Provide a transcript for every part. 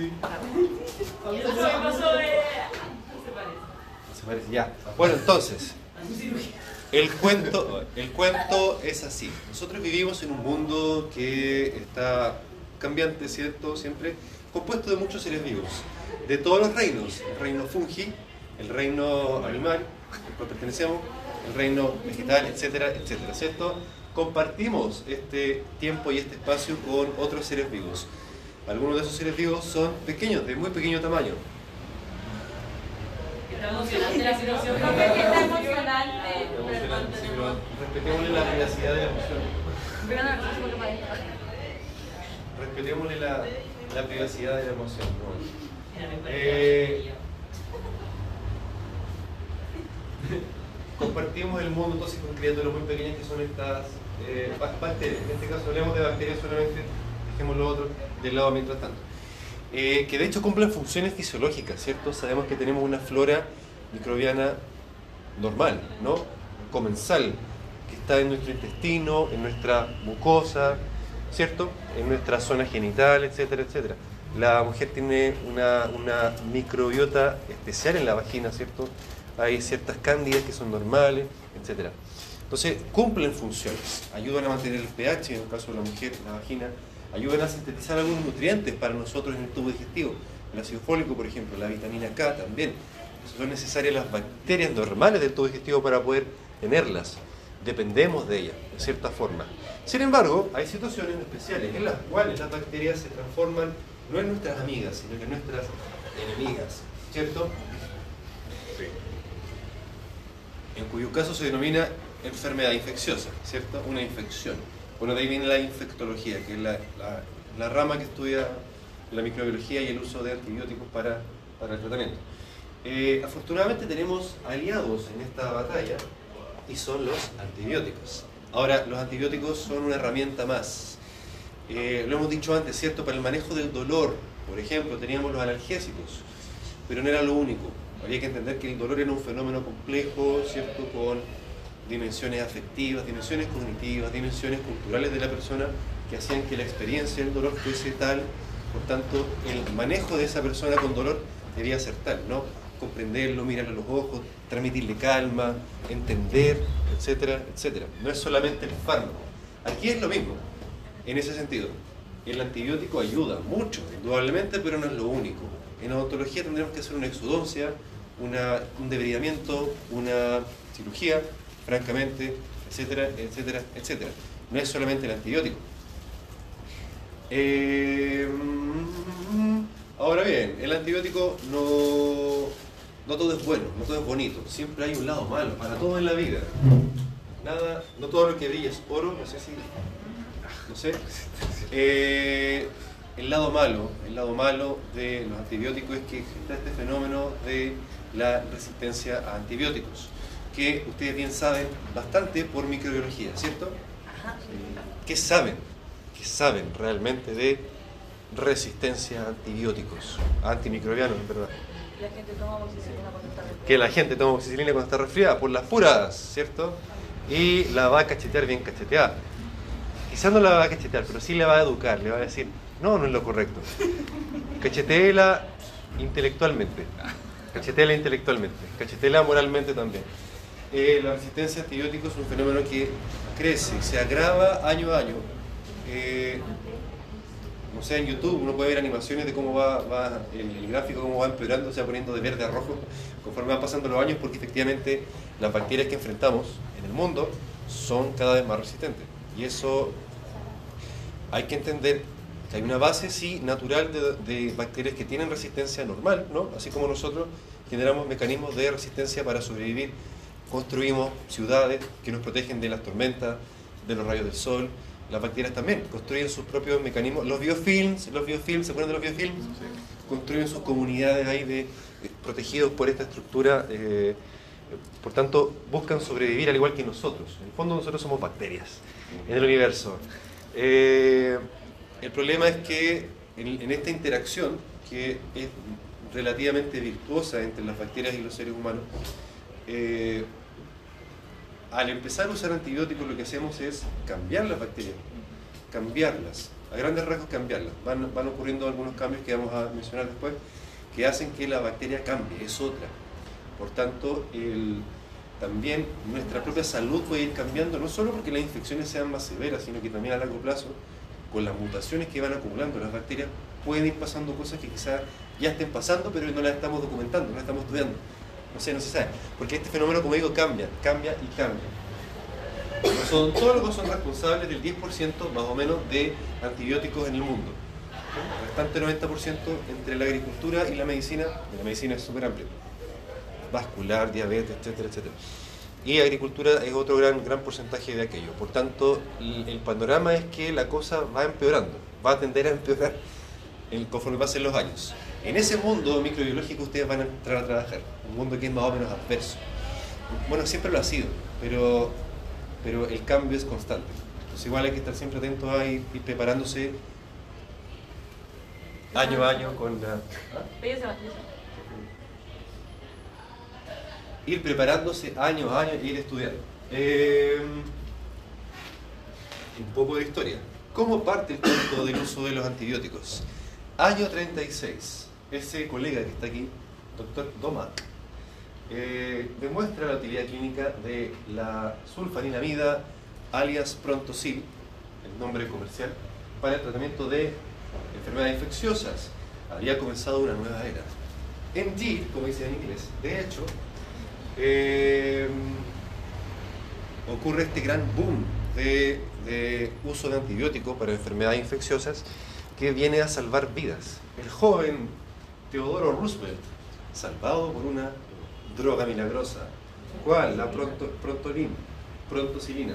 Sí. Se parece, ya. Bueno, entonces, el cuento, el cuento es así. Nosotros vivimos en un mundo que está cambiante, ¿cierto? Siempre compuesto de muchos seres vivos, de todos los reinos. El reino fungi, el reino animal, al cual pertenecemos, el reino vegetal, etcétera, etcétera, ¿cierto? Compartimos este tiempo y este espacio con otros seres vivos. Algunos de esos seres vivos son pequeños, de muy pequeño tamaño. emocionante la situación. Está emocionante. Pero respetémosle la privacidad de la emoción. Respetémosle la, la privacidad de la emoción. ¿no? Eh, compartimos el mundo entonces con criaturas muy pequeñas que son estas eh, ba- bacterias. En este caso hablemos de bacterias solamente, dejemos lo otro del lado mientras tanto. Eh, que de hecho cumplen funciones fisiológicas, ¿cierto? Sabemos que tenemos una flora microbiana normal, ¿no? Comensal, que está en nuestro intestino, en nuestra mucosa, ¿cierto? En nuestra zona genital, etcétera, etcétera. La mujer tiene una, una microbiota especial en la vagina, ¿cierto? Hay ciertas cándidas que son normales, etcétera. Entonces, cumplen funciones. Ayudan a mantener el pH, en el caso de la mujer, la vagina. Ayudan a sintetizar algunos nutrientes para nosotros en el tubo digestivo. El ácido fólico, por ejemplo, la vitamina K también. Son necesarias las bacterias normales del tubo digestivo para poder tenerlas. Dependemos de ellas, de cierta forma. Sin embargo, hay situaciones especiales en las cuales las bacterias se transforman no en nuestras amigas, sino que en nuestras enemigas. ¿Cierto? en cuyo caso se denomina enfermedad infecciosa, ¿cierto? Una infección. Bueno, de ahí viene la infectología, que es la, la- rama que estudia la microbiología y el uso de antibióticos para, para el tratamiento. Eh, afortunadamente tenemos aliados en esta batalla y son los antibióticos. Ahora, los antibióticos son una herramienta más. Eh, lo hemos dicho antes, ¿cierto? Para el manejo del dolor, por ejemplo, teníamos los analgésicos, pero no era lo único. Había que entender que el dolor era un fenómeno complejo, ¿cierto? Con dimensiones afectivas, dimensiones cognitivas, dimensiones culturales de la persona que hacían que la experiencia del dolor fuese tal, por tanto, el manejo de esa persona con dolor debía ser tal, ¿no? Comprenderlo, mirarle a los ojos, transmitirle calma, entender, etcétera, etcétera. No es solamente el fármaco. Aquí es lo mismo, en ese sentido. El antibiótico ayuda mucho, indudablemente, pero no es lo único. En odontología tendremos que hacer una exodoncia, una, un debridamiento, una cirugía, francamente, etcétera, etcétera, etcétera. No es solamente el antibiótico. Eh, ahora bien, el antibiótico no, no todo es bueno, no todo es bonito. Siempre hay un lado malo, para todo en la vida. Nada, no todo lo que brilla es oro, no sé si. No sé. Eh, el lado malo, el lado malo de los antibióticos es que está este fenómeno de la resistencia a antibióticos, que ustedes bien saben bastante por microbiología, ¿cierto? ¿Qué saben? ¿Qué saben realmente de resistencia a antibióticos? Antimicrobianos, en verdad. La gente toma amoxicilina cuando está resfriada. Que la gente toma amoxicilina cuando está resfriada, por las puras, ¿cierto? Y la va a cachetear bien cacheteada. Quizás no la va a cachetear, pero sí le va a educar, le va a decir, no, no es lo correcto. Cacheteela intelectualmente. Cacheteela intelectualmente. Cacheteela moralmente también. Eh, la resistencia a antibióticos es un fenómeno que crece, se agrava año a año. Eh, no sé, en YouTube uno puede ver animaciones de cómo va, el gráfico, cómo va empeorando, se va poniendo de verde a rojo conforme van pasando los años, porque efectivamente las bacterias que enfrentamos en el mundo son cada vez más resistentes. Y eso hay que entender que hay una base, sí, natural de, de bacterias que tienen resistencia normal, ¿no? Así como nosotros generamos mecanismos de resistencia para sobrevivir, construimos ciudades que nos protegen de las tormentas, de los rayos del sol. Las bacterias también construyen sus propios mecanismos. Los biofilms, los biofilms, ¿se acuerdan de los biofilms? Construyen sus comunidades ahí de, de- protegidos por esta estructura. eh, por tanto, buscan sobrevivir al igual que nosotros. En el fondo nosotros somos bacterias en el universo. Eh, el problema es que en, en esta interacción, que es relativamente virtuosa entre las bacterias y los seres humanos, eh, al empezar a usar antibióticos lo que hacemos es cambiar las bacterias, cambiarlas. a grandes rasgos cambiarla. Van, van ocurriendo algunos cambios que vamos a mencionar después que hacen que la bacteria cambie, es otra. Por tanto, también nuestra propia salud puede ir cambiando, no solo porque las infecciones sean más severas, sino que también a largo plazo, con las mutaciones que van acumulando las bacterias, pueden ir pasando cosas que quizás ya estén pasando, pero no las estamos documentando, no las estamos estudiando. No sé, no se sabe. Porque este fenómeno, como digo, cambia, cambia y cambia. Los que son responsables del 10% más o menos de antibióticos en el mundo. El restante 90% entre la agricultura y la medicina, y la medicina es súper amplia vascular, diabetes, etcétera, etcétera. Y agricultura es otro gran, gran porcentaje de aquello. Por tanto, el, panorama es que la cosa va empeorando, va a tender a empeorar conforme pasen los años. En ese mundo microbiológico ustedes van a entrar a trabajar, un mundo que es más o menos adverso. Bueno, siempre lo ha sido, pero, pero el cambio es constante. Entonces igual hay que estar siempre atentos a ir, preparándose año a año con la ir preparándose años a años e ir estudiando. Eh, un poco de historia. ¿Cómo parte el punto del uso de los antibióticos? Año 36. Ese colega que está aquí, doctor Domac, eh, demuestra la utilidad clínica de la sulfaninamida alias Prontosil, el nombre comercial, para el tratamiento de enfermedades infecciosas. Había comenzado una nueva era. Indeed, como dice en inglés, de hecho, eh, ocurre este gran boom de, uso de antibióticos para enfermedades infecciosas que viene a salvar vidas. El joven Teodoro Roosevelt, salvado por una droga milagrosa. ¿Cuál? La pronto, prontolina, prontocilina,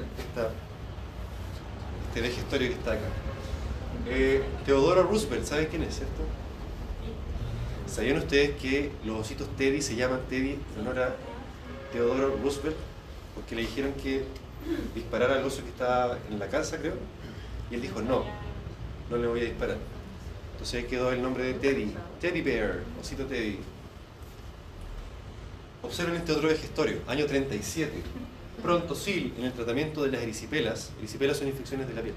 este vejestorio que está acá. Eh, Teodoro Roosevelt, ¿saben quién es, cierto? ¿Sabían ustedes que los ositos Teddy se llaman Teddy en honor a Teodoro Roosevelt porque le dijeron que disparara al oso que estaba en la casa, creo, y él dijo, no, no le voy a disparar. Entonces ahí quedó el nombre de Teddy, Teddy Bear, osito Teddy. Observen este otro vejestorio, año 37. Pronto sí, en el tratamiento de las erisipelas, erisipelas son infecciones de la piel.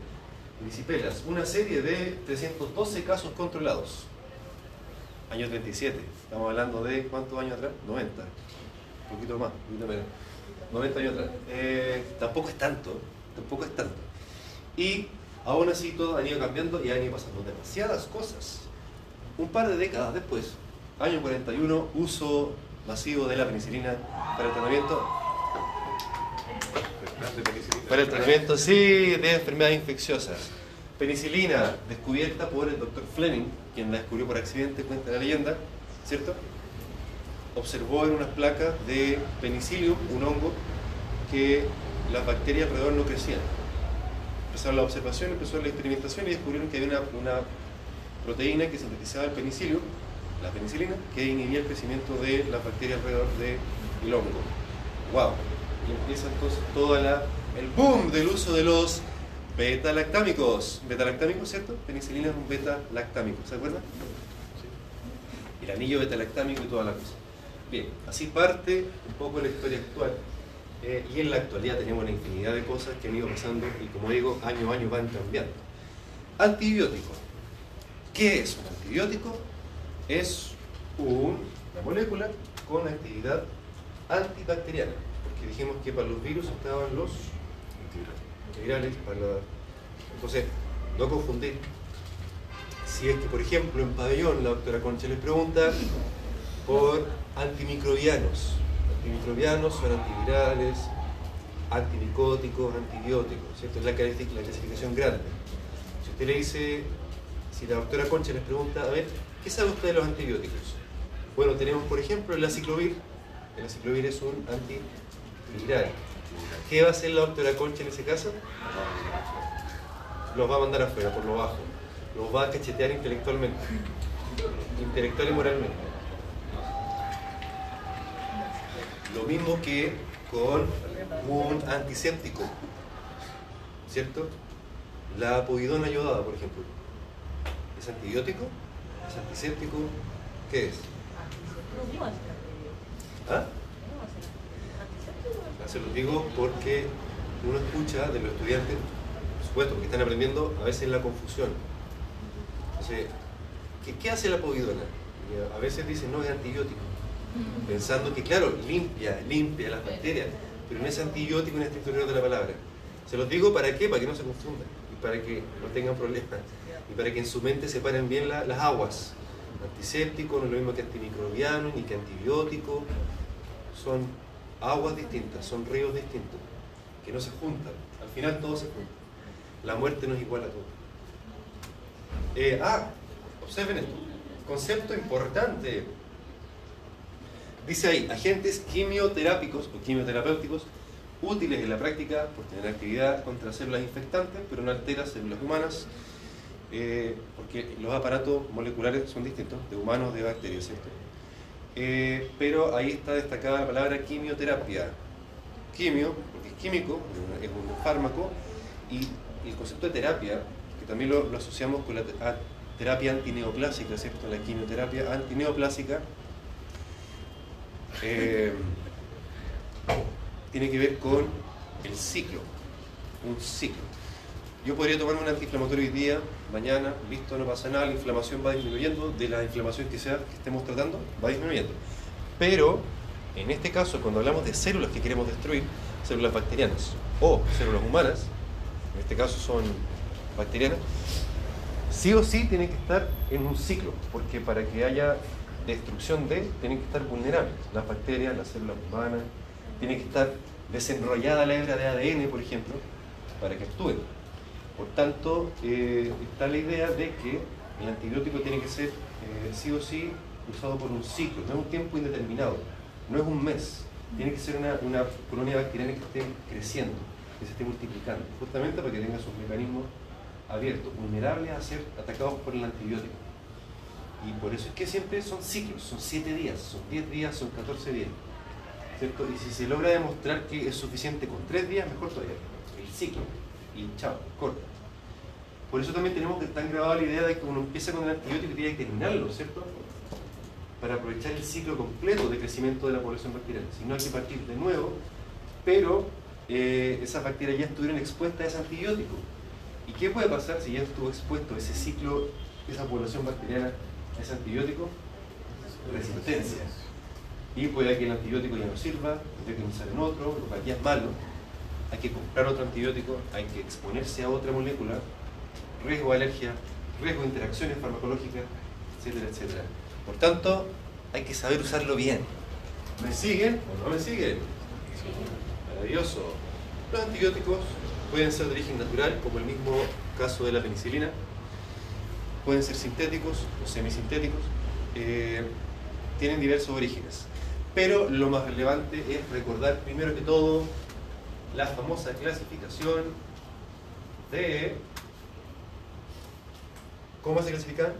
Erisipelas, una serie de 312 casos controlados. Año 37, estamos hablando de cuántos años atrás? 90 un poquito más, un poquito menos, 90 años atrás. Eh, tampoco es tanto, tampoco es tanto. Y aún así todo han ido cambiando y han ido pasando demasiadas cosas. Un par de décadas después, año 41, uso masivo de la penicilina para el tratamiento para el tratamiento, sí, de enfermedades infecciosas. Penicilina, descubierta por el doctor Fleming, quien la descubrió por accidente, cuenta la leyenda, ¿cierto? observó en unas placas de penicillium, un hongo, que las bacterias alrededor no crecían. Empezaron la observación, empezó la experimentación y descubrieron que había una, proteína que sintetizaba el penicillium, la penicilina, que inhibía el crecimiento de las bacterias alrededor del hongo. ¡Wow! Y empieza entonces toda la, el boom del uso de los beta-lactámicos. Beta-lactámicos, ¿cierto? Penicilina es un beta-lactámico, ¿se acuerdan? El anillo beta-lactámico y toda la cosa. Bien, así parte un poco la historia actual. Eh, y en la actualidad tenemos una infinidad de cosas que han ido pasando y como digo, año a año van cambiando. Antibiótico. ¿Qué es un antibiótico? Es una molécula con actividad antibacteriana. Porque dijimos que para los virus estaban los antivirales. Para Entonces, no confundir. Si es que, por ejemplo, en pabellón la doctora Concha les pregunta por antimicrobianos. Antimicrobianos son antivirales, antimicóticos, antibióticos, ¿cierto? Es la, clasificación grande. Si usted le dice, si la doctora Concha les pregunta, a ver, ¿qué sabe usted de los antibióticos? Bueno, tenemos por ejemplo el aciclovir. El aciclovir es un antiviral. ¿Qué va a hacer la doctora Concha en ese caso? Los va a mandar afuera, por lo bajo. Los va a cachetear intelectualmente. Intelectual y moralmente. Lo mismo que con un antiséptico, ¿cierto? La povidona yodada, por ejemplo. ¿Es antibiótico? ¿Es antiséptico? ¿Qué es? ¿Ah? Se lo digo porque uno escucha de los estudiantes, supuesto, porque están aprendiendo a veces la confusión. Entonces, ¿qué, qué hace la povidona? A veces dicen, no, es antibiótico. Pensando que, claro, limpia, limpia las bacterias, pero no es antibiótico en este rigor de la palabra. Se los digo para qué, para que no se confundan para que no tengan problemas y para que en su mente separen bien la- las aguas. Antiséptico no es lo mismo que antimicrobiano ni que antibiótico. Son aguas distintas, son ríos distintos, que no se juntan. Al final todo se junta. La muerte no es igual a todo. Eh, ah, observen esto. Concepto importante. Dice ahí, agentes quimioterápicos o quimioterapéuticos útiles en la práctica por tener actividad contra células infectantes, pero no altera células humanas, eh, porque los aparatos moleculares son distintos, de humanos, de bacterias, ¿cierto? Eh, pero ahí está destacada la palabra quimioterapia. Quimio, porque es químico, es un fármaco, y el concepto de terapia, que también lo, asociamos con la terapia antineoplásica, ¿cierto? La quimioterapia antineoplásica eh, tiene que ver con el ciclo, un ciclo. Yo podría tomar un antiinflamatorio hoy día, mañana, listo, no pasa nada, la inflamación va disminuyendo, de la inflamación que sea que estemos tratando, va disminuyendo. Pero, en este caso, cuando hablamos de células que queremos destruir, células bacterianas o células humanas, en este caso son bacterianas, sí o sí tienen que estar en un ciclo, porque para que haya destrucción de, tienen que estar vulnerables. Las bacterias, las células humanas, tiene que estar desenrollada la hebra de ADN, por ejemplo, para que actúen. Por tanto, eh, está la idea de que el antibiótico tiene que ser eh, sí o sí usado por un ciclo, no es un tiempo indeterminado, no es un mes, tiene que ser una, una colonia bacteriana que esté creciendo, que se esté multiplicando, justamente para que tenga sus mecanismos abiertos, vulnerables a ser atacados por el antibiótico. Y por eso es que siempre son ciclos, son 7 días, son 10 días, son 14 días. ¿Cierto? Y si se logra demostrar que es suficiente con 3 días, mejor todavía. El ciclo. Y chao, corta. Por eso también tenemos que estar grabada la idea de que uno empieza con el antibiótico y tiene que terminarlo, ¿cierto? Para aprovechar el ciclo completo de crecimiento de la población bacteriana. Si no hay que partir de nuevo, pero eh, esas bacterias ya estuvieron expuestas a ese antibiótico. ¿Y qué puede pasar si ya estuvo expuesto ese ciclo, esa población bacteriana a ese antibiótico? Resistencia. Y puede que el antibiótico ya no sirva, hay que pensar en otro, lo que aquí es malo, hay que comprar otro antibiótico, hay que exponerse a otra molécula, riesgo de alergia, riesgo de interacciones farmacológicas, etcétera, etcétera. Por tanto, hay que saber usarlo bien. ¿Me siguen o no me siguen? Maravilloso. Los antibióticos pueden ser de origen natural, como el mismo caso de la penicilina. Pueden ser sintéticos o semisintéticos. Eh, tienen diversos orígenes. Pero lo más relevante es recordar primero que todo la famosa clasificación de... ¿Cómo se clasifican?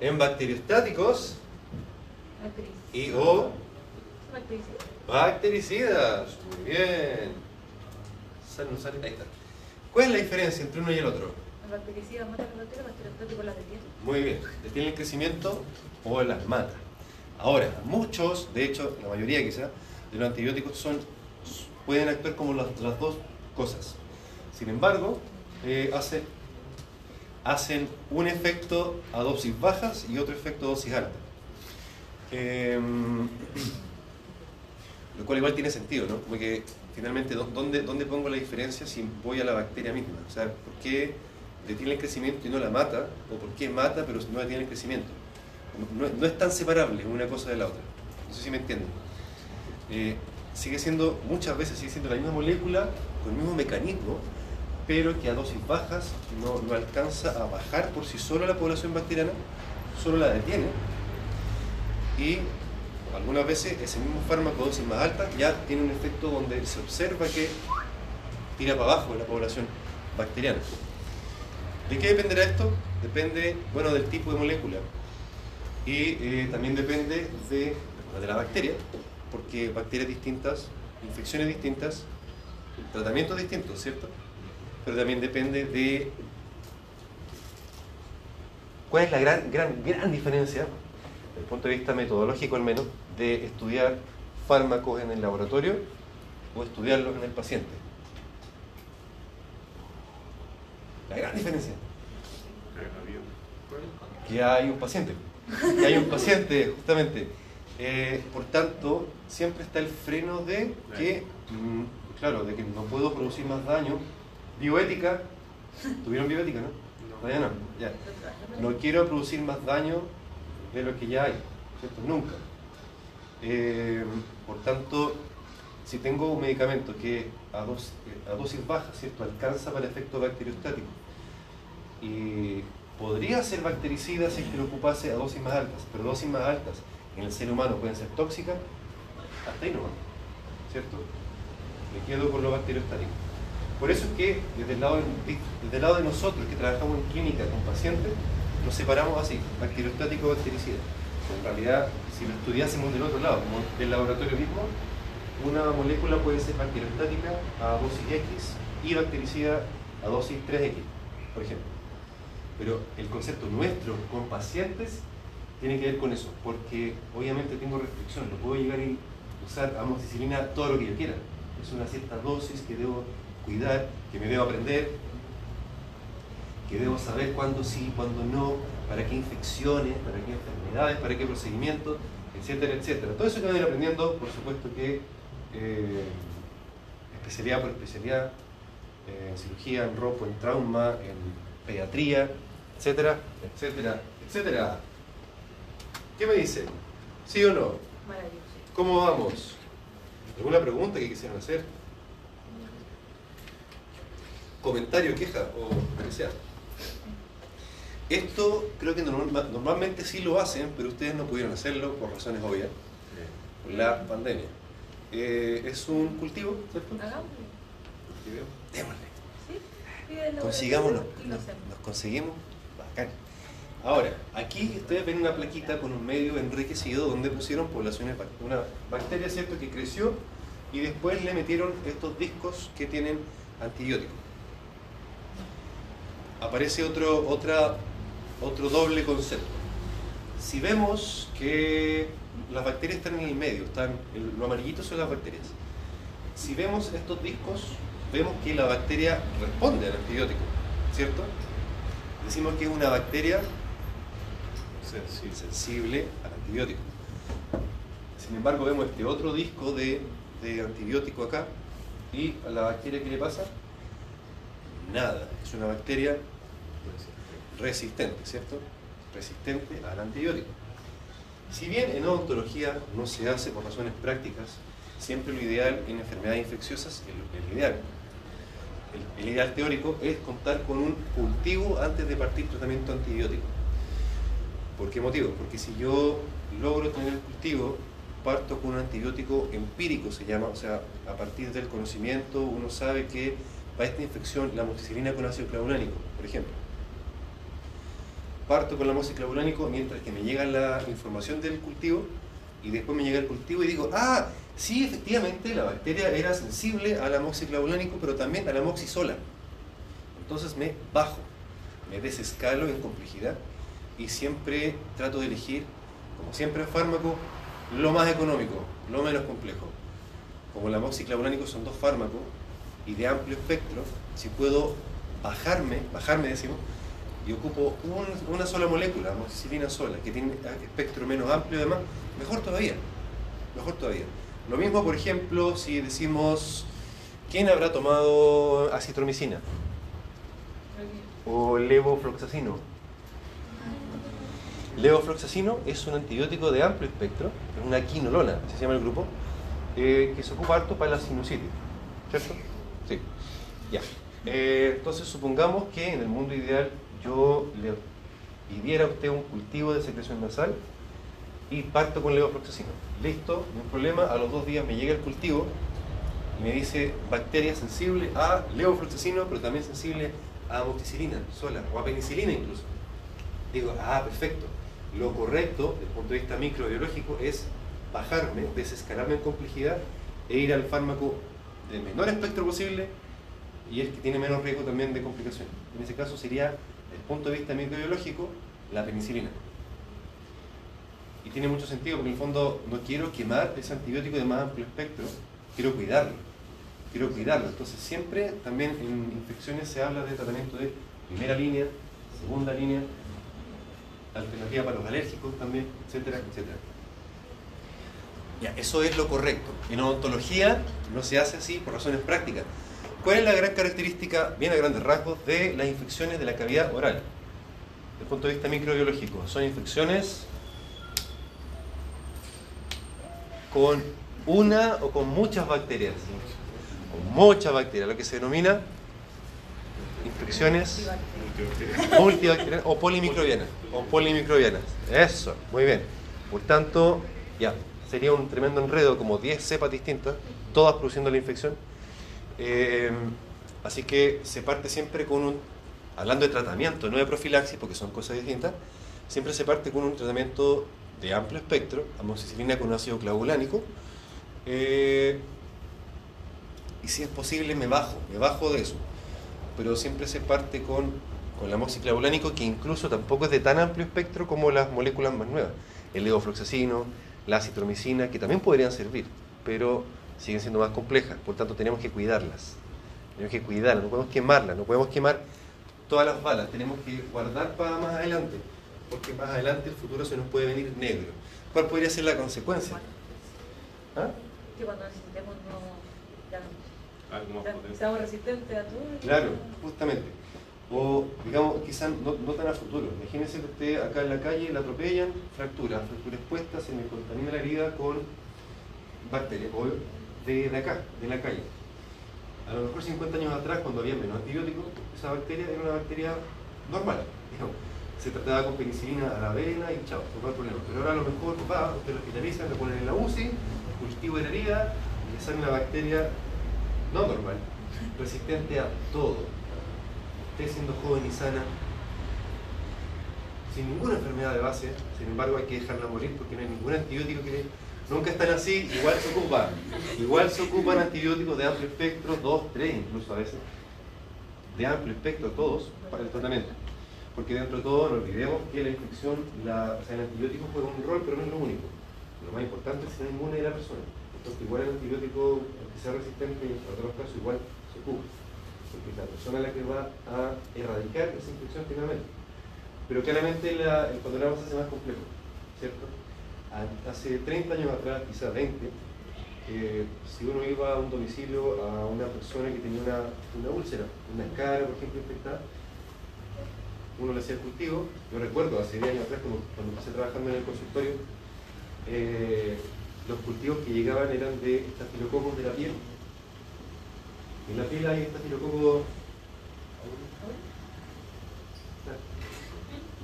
En bacteriostáticos y o bactericidas. Muy bien. Sale, no sale. Ahí está. ¿Cuál es la diferencia entre uno y el otro? El bactericida mata las bacterias, el bacteriostático las detiene. Muy bien. Detiene el crecimiento o las mata. Ahora, muchos, de hecho, la mayoría quizá, de los antibióticos son, pueden actuar como las, dos cosas. Sin embargo, eh, hacen, un efecto a dosis bajas y otro efecto a dosis altas. Em, lo cual igual tiene sentido, ¿no? Porque finalmente, ¿dó- ¿dónde, ¿dónde pongo la diferencia si voy a la bacteria misma? O sea, ¿por qué detiene el crecimiento y no la mata? ¿O por qué mata pero no detiene el crecimiento? No, es tan separable una cosa de la otra. No sé si me entienden. Eh, sigue siendo, muchas veces sigue siendo la misma molécula, con el mismo mecanismo, pero que a dosis bajas no, no alcanza a bajar por sí solo la población bacteriana, solo la detiene. Y algunas veces ese mismo fármaco dosis más altas ya tiene un efecto donde se observa que tira para abajo la población bacteriana. ¿De qué dependerá esto? Depende, bueno, del tipo de molécula. Y eh, también depende de, de la bacteria, porque bacterias distintas, infecciones distintas, tratamientos distintos, ¿cierto? Pero también depende de cuál es la gran, gran, gran diferencia, desde el punto de vista metodológico al menos, de estudiar fármacos en el laboratorio o estudiarlos en el paciente. La gran diferencia. Que hay un paciente. Hay un paciente, justamente. Eh, por tanto, siempre está el freno de que, mm, claro, de que no puedo producir más daño. Bioética, ¿tuvieron bioética, no? Todavía no, ya. No quiero producir más daño de lo que ya hay, ¿cierto? Nunca. Eh, por tanto, si tengo un medicamento que a, dos, a dosis bajas, ¿cierto? Alcanza para efecto bacteriostático y podría ser bactericida si es que lo ocupase a dosis más altas, pero dosis más altas en el ser humano pueden ser tóxicas, hasta ahí ¿cierto? Me quedo con lo bacteriostático. Por eso es que desde el, lado de, nosotros que trabajamos en clínica con pacientes, nos separamos así, bacteriostático bactericida. En realidad, si lo estudiásemos del otro lado, del laboratorio mismo, una molécula puede ser bacteriostática a dosis X y bactericida a dosis 3X, por ejemplo. Pero el concepto nuestro con pacientes tiene que ver con eso, porque obviamente tengo restricción, no puedo llegar y usar amoxicilina todo lo que yo quiera. Es una cierta dosis que debo cuidar, que me debo aprender, que debo saber cuándo sí, cuándo no, para qué infecciones, para qué enfermedades, para qué procedimientos, etcétera, etcétera. Todo eso que ir aprendiendo, por supuesto que eh, especialidad por especialidad, en cirugía, en ropo, en trauma, en pediatría, etcétera, etcétera, etcétera. ¿Qué me dice? ¿Sí o no? Maravilloso. ¿Cómo vamos? ¿Alguna pregunta que quisieran hacer? ¿Comentario, queja o lo que sea? Esto creo que normal- normalmente sí lo hacen, pero ustedes no pudieron hacerlo por razones obvias, por la pandemia. Eh, es un cultivo, ¿cierto? Hagámoslo. Démosle. ¿Sí? Pide el Consigámonos, laboratorio y lo nos, hacemos. nos conseguimos, Ahora, aquí ustedes ven una plaquita con un medio enriquecido donde pusieron poblaciones, una bacteria, ¿cierto?, que creció y después le metieron estos discos que tienen antibióticos. Aparece otro, otra, otro doble concepto. Si vemos que las bacterias están en el medio, están, lo amarillito son las bacterias. Si vemos estos discos, vemos que la bacteria responde al antibiótico, ¿cierto? Decimos que es una bacteria sensible al antibiótico. Sin embargo, vemos este otro disco de, antibiótico acá y a la bacteria, ¿qué le pasa? Nada. Es una bacteria resistente, ¿cierto? Resistente al antibiótico. Si bien en odontología no se hace por razones prácticas, siempre lo ideal en enfermedades infecciosas, el, el ideal, el, ideal teórico es contar con un cultivo antes de partir tratamiento antibiótico. ¿Por qué motivo? Porque si yo logro tener el cultivo, parto con un antibiótico empírico, se llama, o sea, a partir del conocimiento uno sabe que para esta infección la amoxicilina con ácido clavulánico, por ejemplo. Parto con el ácido clavulánico mientras que me llega la información del cultivo y después me llega el cultivo y digo, ah, sí, efectivamente la bacteria era sensible al amoxiclavulánico, pero también al amoxisola. Entonces me bajo, me desescalo en complejidad y siempre trato de elegir, como siempre fármaco, lo más económico, lo menos complejo. Como el amoxiclavulánico son dos fármacos y de amplio espectro, si puedo bajarme, bajarme decimos, y ocupo un- una sola molécula, amoxicilina sola, que tiene espectro menos amplio además, mejor todavía, mejor todavía. Lo mismo, por ejemplo, si decimos, ¿quién habrá tomado acitromicina? O levofloxacino. Levofloxacino es un antibiótico de amplio espectro, es una quinolona, se llama el grupo, eh, que se ocupa harto para la sinusitis, ¿cierto? Sí, ya. Eh, entonces supongamos que en el mundo ideal yo le pidiera a usted un cultivo de secreción nasal y parto con levofloxacino. Listo, no hay problema, a los dos días me llega el cultivo y me dice bacteria sensible a levofloxacino, pero también sensible a amoxicilina sola o a penicilina incluso. Digo, ah, perfecto. Lo correcto, desde el punto de vista microbiológico, es bajarme, desescalarme en complejidad e ir al fármaco de menor espectro posible y el que tiene menos riesgo también de complicaciones. En ese caso sería, desde el punto de vista microbiológico, la penicilina. Y tiene mucho sentido porque en el fondo no quiero quemar ese antibiótico de más amplio espectro, quiero cuidarlo. Quiero cuidarlo. Entonces siempre también en infecciones se habla de tratamiento de primera línea, segunda línea, alternativa para los alérgicos también, etcétera, etcétera. Ya, eso es lo correcto. En odontología no se hace así por razones prácticas. ¿Cuál es la gran característica, bien a grandes rasgos, de las infecciones de la cavidad oral? Desde el punto de vista microbiológico, son infecciones con una o con muchas bacterias. Con muchas bacterias, lo que se denomina infecciones multibacterianas o polimicrobianas. O polimicrobianas. Eso, muy bien. Por tanto, ya, sería un tremendo enredo, como 10 cepas distintas, todas produciendo la infección. Eh, así que se parte siempre con un, hablando de tratamiento, no de profilaxis, porque son cosas distintas, siempre se parte con un tratamiento de amplio espectro, amoxicilina con ácido clavulánico, eh, y si es posible me bajo, me bajo de eso, pero siempre se parte con, con el amoxiclavulánico, que incluso tampoco es de tan amplio espectro como las moléculas más nuevas, el levofloxacino, la citromicina, que también podrían servir, pero siguen siendo más complejas, por tanto tenemos que cuidarlas, tenemos que cuidarlas, no podemos quemarlas, no podemos quemar todas las balas, tenemos que guardar para más adelante, porque más adelante el futuro se nos puede venir negro. ¿Cuál podría ser la consecuencia? ¿Ah? Que cuando necesitemos no. Ya, Algo más ya potente. seamos resistentes a todo. Claro, justamente. O, digamos, quizás no, no tan a futuro. Imagínense que usted acá en la calle la atropellan, fractura, fractura expuesta, se me contamina la herida con bacterias, o de, de acá, de la calle. A lo mejor 50 años atrás, cuando había menos antibióticos, esa bacteria era una bacteria normal. digamos. Se trataba con penicilina a la vena y chao, no hay problema. Pero ahora a lo mejor va, usted lo hospitaliza, lo ponen en la UCI, cultivo de herida, y le sale una bacteria no normal, resistente a todo. Usted siendo joven y sana, sin ninguna enfermedad de base, sin embargo hay que dejarla morir porque no hay ningún antibiótico que nunca están así, igual se ocupan. Igual se ocupan antibióticos de amplio espectro, dos, tres incluso a veces, de amplio espectro todos para el tratamiento. Porque dentro de todo no olvidemos que la infección, la, o sea, el antibiótico juega un rol, pero no es lo único. Lo más importante es sistema inmune de la persona. Entonces igual el antibiótico, aunque sea resistente, en otros casos igual se ocupa. Porque es la persona es la que va a erradicar esa infección finalmente. Pero claramente la, el panorama se hace más complejo, ¿cierto? A- Hace 30 años atrás, quizás 20, eh, si uno iba a un domicilio a una persona que tenía una, una úlcera, una cara, por ejemplo, infectada, uno le hacía el cultivo. Yo recuerdo hace 10 años atrás, cuando, cuando empecé trabajando en el consultorio, eh, los cultivos que llegaban eran de estafilococos de la piel. En la piel hay estafilococos.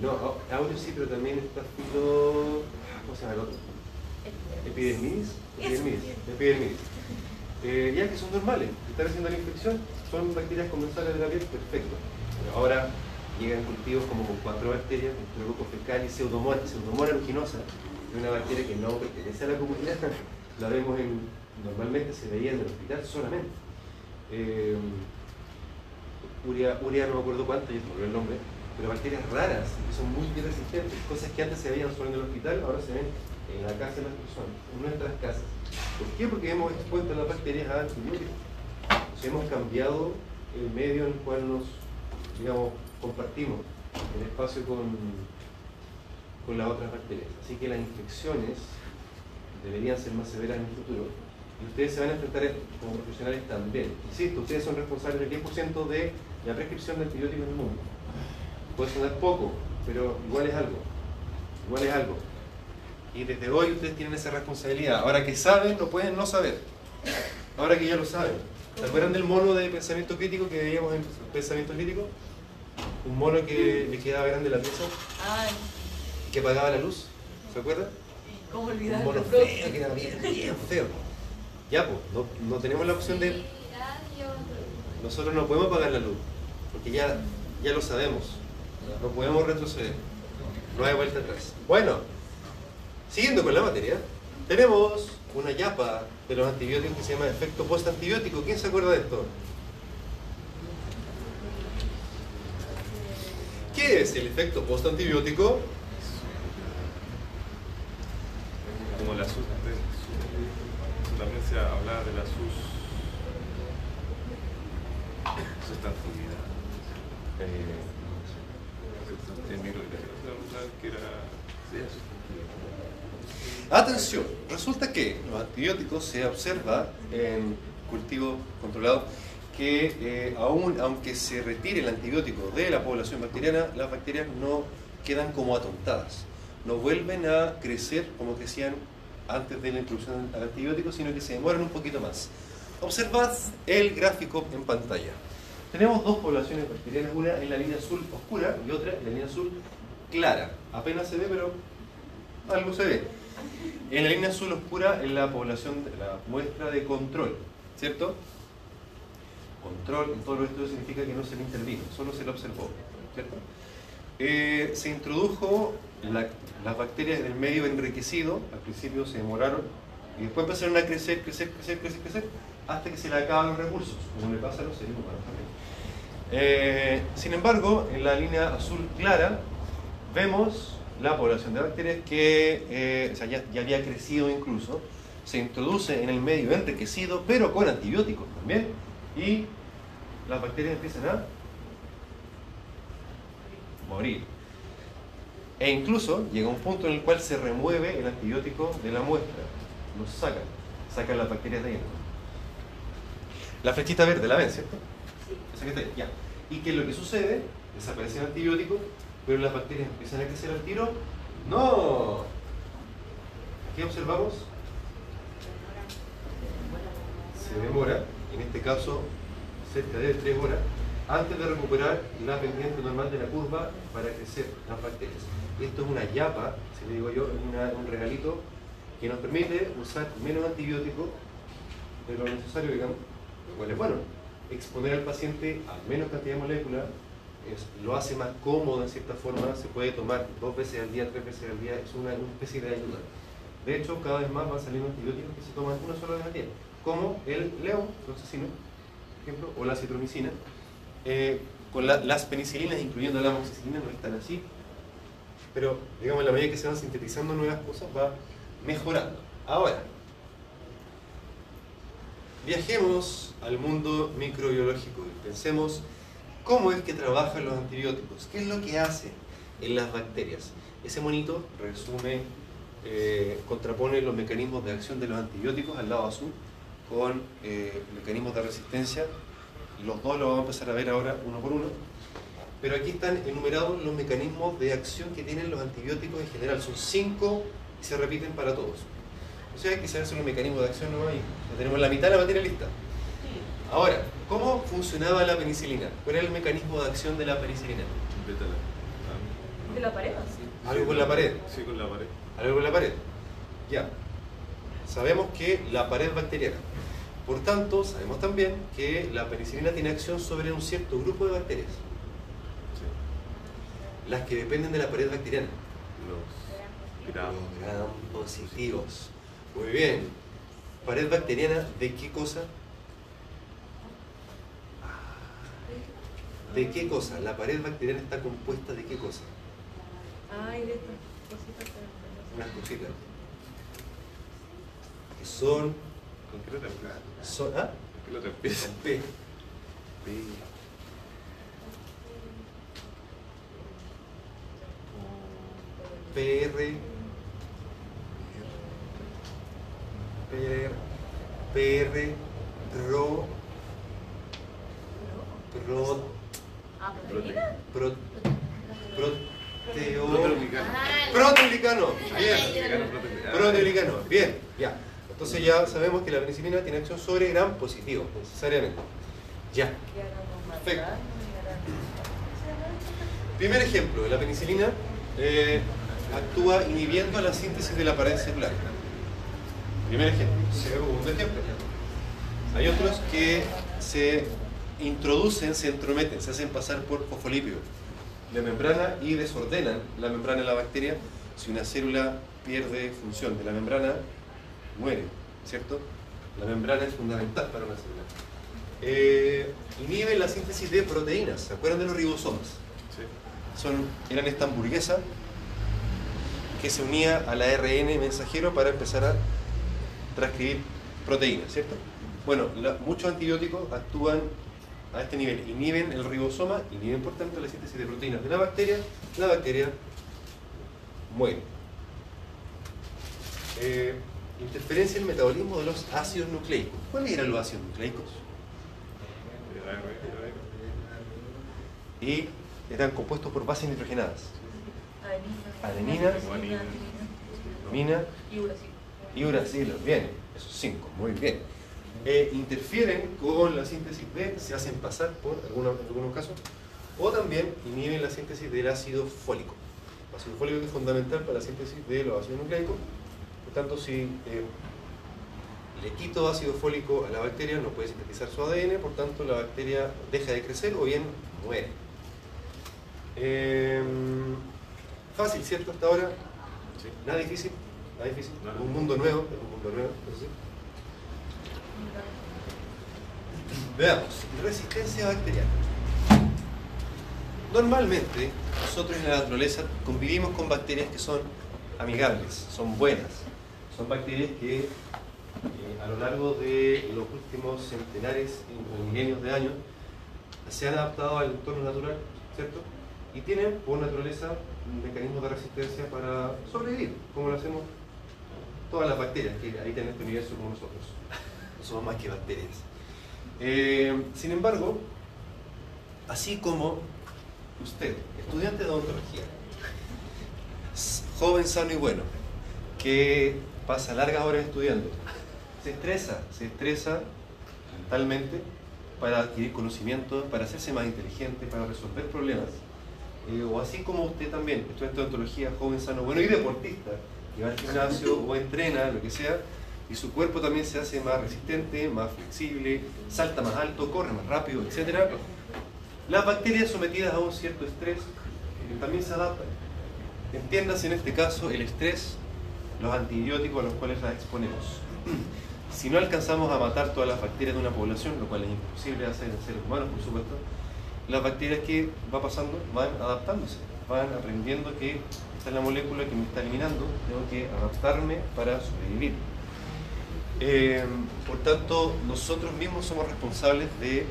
No, au- aureus sí, pero también estafilo. ¿Cómo se llama el otro? Epidermidis. Epidermidis. Epidermidis. Eh, ya que son normales, están haciendo la infección, son bacterias comensales de la piel, perfecto. Ahora llegan cultivos como con cuatro bacterias, Enterococcus fecalis, pseudomonas, pseudomonas aeruginosa, es una bacteria que no pertenece a la comunidad, la vemos en, normalmente se veía en el hospital solamente. Eh, urea, no me acuerdo cuánto, ya se me el nombre, pero bacterias raras, que son muy resistentes, cosas que antes se veían solo en el hospital, ahora se ven en la casa de las personas, en nuestras casas. ¿Por qué? Porque hemos expuesto las bacterias a antibióticos. Hemos cambiado el medio en el cual nos, digamos, compartimos el espacio con, con las otras bacterias. Así que las infecciones deberían ser más severas en el futuro. Y ustedes se van a enfrentar como profesionales también. Insisto, ustedes son responsables del 10% de la prescripción de antibióticos en el mundo. Puede sonar poco, pero igual es algo. Igual es algo. Y desde hoy ustedes tienen esa responsabilidad. Ahora que saben, no pueden no saber. Ahora que ya lo saben. ¿Se acuerdan del mono de pensamiento crítico que veíamos en pensamiento crítico? Un mono que le quedaba grande la pieza y que apagaba la luz. ¿Se acuerdan? ¿cómo Un olvidar mono los feo, que era bien, bien feo. Ya, pues, no, no tenemos la opción de... Nosotros no podemos apagar la luz, porque ya, ya lo sabemos. No podemos retroceder. No hay vuelta atrás. Bueno, siguiendo con la materia, tenemos una yapa de los antibióticos que se llama efecto postantibiótico. ¿Quién se acuerda de esto? ¿Qué es el efecto postantibiótico? Como la sus, también se hablaba de la sus sustantividad. Eh, eso. Atención, resulta que los antibióticos se observa en cultivos controlados que eh, aún aunque se retire el antibiótico de la población bacteriana, las bacterias no quedan como atontadas, no vuelven a crecer como crecían antes de la introducción del antibiótico, sino que se demoran un poquito más. Observad el gráfico en pantalla. Tenemos dos poblaciones bacterianas, una en la línea azul oscura y otra en la línea azul clara. Apenas se ve, pero algo se ve. En la línea azul oscura es la población, la muestra de control, ¿cierto? Control en todo esto significa que no se le intervino, solo se le observó, ¿cierto? Eh, se introdujo la- las bacterias en el medio enriquecido, al principio se demoraron y después empezaron a crecer, crecer, crecer, crecer, crecer, hasta que se le acaban los recursos, como le pasa a los seres humanos también. Eh, sin embargo, en la línea azul clara vemos la población de bacterias que eh, o sea, ya, ya había crecido incluso, se introduce en el medio enriquecido, pero con antibióticos también, y las bacterias empiezan a morir. E incluso llega un punto en el cual se remueve el antibiótico de la muestra, lo sacan, sacan las bacterias de ahí. La flechita verde, ¿la ven, cierto? Esa que está ahí, ya. ¿Y qué es lo que sucede? Desaparece el antibiótico, pero las bacterias empiezan a crecer al tiro. ¡No! ¿Qué observamos? Se demora, en este caso cerca de 3 horas, antes de recuperar la pendiente normal de la curva para crecer las bacterias. Esto es una yapa, si le digo yo, una- un regalito que nos permite usar menos antibiótico de lo necesario, digamos, lo cual es bueno. Exponer al paciente a menos cantidad de moléculas lo hace más cómodo en cierta forma, se puede tomar dos veces al día, tres veces al día, es una, especie de ayuda. De hecho, cada vez más van saliendo antibióticos que se toman una sola vez al día, como el león, asesino, por o la citromicina. Eh, con la- las penicilinas, incluyendo la amoxicilina, no están así, pero digamos, la medida que se van sintetizando nuevas cosas, va mejorando. Ahora, viajemos al mundo microbiológico y pensemos cómo es que trabajan los antibióticos, qué es lo que hacen en las bacterias. Ese monito resume, eh, contrapone los mecanismos de acción de los antibióticos al lado azul con eh, mecanismos de resistencia. Los dos los vamos a empezar a ver ahora uno por uno. Pero aquí están enumerados los mecanismos de acción que tienen los antibióticos en general. Son cinco y se repiten para todos. O sea, hay que saber solo los mecanismos de acción nomás y ya tenemos la mitad de la materia lista. Ahora, ¿cómo funcionaba la penicilina? ¿Cuál era el mecanismo de acción de la penicilina? ¿De la pared? Ah, Algo sí, con la pared. Sí, con la pared. Algo con la pared. Ya. Sabemos que la pared bacteriana. Por tanto, sabemos también que la penicilina tiene acción sobre un cierto grupo de bacterias, Sí. las que dependen de la pared bacteriana. Los gramos. Los gram positivos. Muy bien. ¿Pared bacteriana de qué cosa? ¿De qué cosa? La pared bacteriana está compuesta de qué cosa? Ay, de estas cositas. Unas cositas. Son. ¿Con qué letra empieza? son ¿Ah? ¿Con qué letra empieza? Con P. PR. PR. PR. Pro. Pro. Ah. Pro. Proteo. Proteoglicano. Proteoglicano. Bien. Proteoglicano. Bien. Ya. Entonces ya sabemos que la penicilina tiene acción sobre gram positivo, necesariamente. Ya. Perfecto. Primer ejemplo, la penicilina eh, actúa inhibiendo la síntesis de la pared celular. Primer ejemplo. Segundo ejemplo. Hay otros que se introducen, se entrometen, se hacen pasar por fosfolípidos de membrana y desordenan la membrana de la bacteria. Si una célula pierde función de la membrana, muere, ¿cierto? La membrana es fundamental para una célula. Eh, inhiben la síntesis de proteínas. ¿Se acuerdan de los ribosomas? Sí. son, eran esta hamburguesa que se unía al ARN mensajero para empezar a transcribir proteínas, ¿cierto? Bueno, la- muchos antibióticos actúan a este nivel inhiben el ribosoma, inhiben por tanto la síntesis de proteínas de la bacteria, la bacteria muere. Eh, interferencia en el metabolismo de los ácidos nucleicos. ¿Cuáles eran los ácidos nucleicos? Y eran compuestos por bases nitrogenadas. Adenina. Adenina. Guanina. Mina Y uracilo. y uracilo. Bien, esos cinco, muy bien. Eh, interfieren con la síntesis de, se hacen pasar por algunos, en algunos casos, o también inhiben la síntesis del ácido fólico. El ácido fólico es fundamental para la síntesis de los ácidos nucleicos. Tanto, si eh, le quito ácido fólico a la bacteria, no puede sintetizar su ADN, por tanto la bacteria deja de crecer o bien muere. Eh, fácil, ¿cierto? Hasta ahora, Sí. nada difícil, nada difícil. Un mundo nuevo, un mundo nuevo. eso sí. Veamos, resistencia bacteriana. Normalmente, nosotros en la naturaleza convivimos con bacterias que son amigables, son buenas. Son bacterias que eh, a lo largo de los últimos centenares o milenios de años se han adaptado al entorno natural, ¿cierto? Y tienen por naturaleza un mecanismo de resistencia para sobrevivir, como lo hacemos todas las bacterias que habitan en este universo como nosotros. No somos más que bacterias. Eh, sin embargo, así como usted, estudiante de odontología, joven, sano y bueno, que pasa largas horas estudiando, se estresa, se estresa mentalmente para adquirir conocimiento, para hacerse más inteligente, para resolver problemas. Eh, o así como usted también, estudiante de odontología, joven, sano, bueno y deportista, que va al gimnasio o entrena, lo que sea, y su cuerpo también se hace más resistente, más flexible, salta más alto, corre más rápido, etc. Las bacterias sometidas a un cierto estrés eh, también se adaptan. Entiéndase en este caso el estrés, los antibióticos a los cuales las exponemos. Si no alcanzamos a matar todas las bacterias de una población, lo cual es imposible hacer en seres humanos, por supuesto, las bacterias que va pasando van adaptándose, van aprendiendo que esta es la molécula que me está eliminando, tengo que adaptarme para sobrevivir. Eh, por tanto, nosotros mismos somos responsables de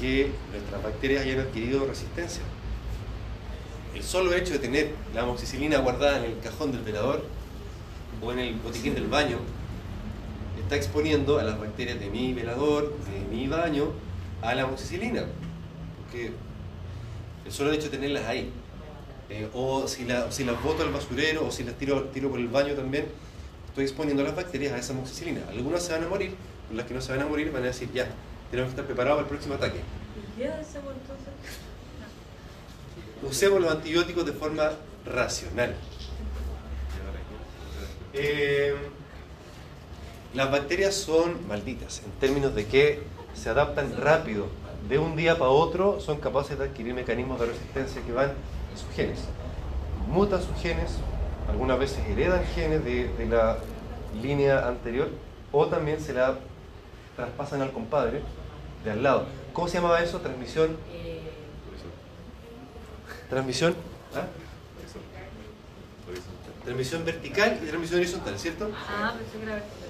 que nuestras bacterias hayan adquirido resistencia. El solo hecho de tener la amoxicilina guardada en el cajón del velador o en el botiquín del baño está exponiendo a las bacterias de mi velador, de mi baño, a la amoxicilina. Porque el solo hecho de tenerlas ahí, eh, o si, la- si las boto al basurero, o si las tiro, tiro por el baño también, estoy exponiendo a las bacterias a esa amoxicilina. Algunas se van a morir, las que no se van a morir van a decir, ya, tenemos que estar preparados para el próximo ataque. Usemos los antibióticos de forma racional. Eh, las bacterias son malditas en términos de que se adaptan rápido. De un día para otro son capaces de adquirir mecanismos de resistencia que van en sus genes. Mutan sus genes, algunas veces heredan genes de, de la línea anterior o también se la traspasan al compadre de al lado. ¿Cómo se llamaba eso? Transmisión. Eh, Transmisión. ¿ah? Transmisión vertical y transmisión horizontal, ¿cierto? ah, pensé que era vertical.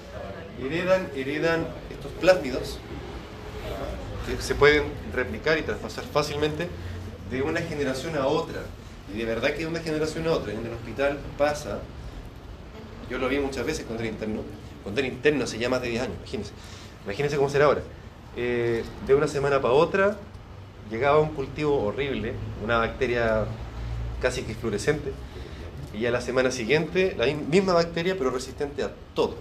Heredan, heredan estos plásmidos que se pueden replicar y traspasar fácilmente de una generación a otra. Y de verdad que de una generación a otra. En el hospital pasa, yo lo vi muchas veces cuando era interno, cuando era interno hace ya más de 10 años, imagínense. Imagínense cómo será ahora. Eh, de una semana para otra llegaba un cultivo horrible, una bacteria casi que fluorescente, y a la semana siguiente la misma bacteria pero resistente a todo.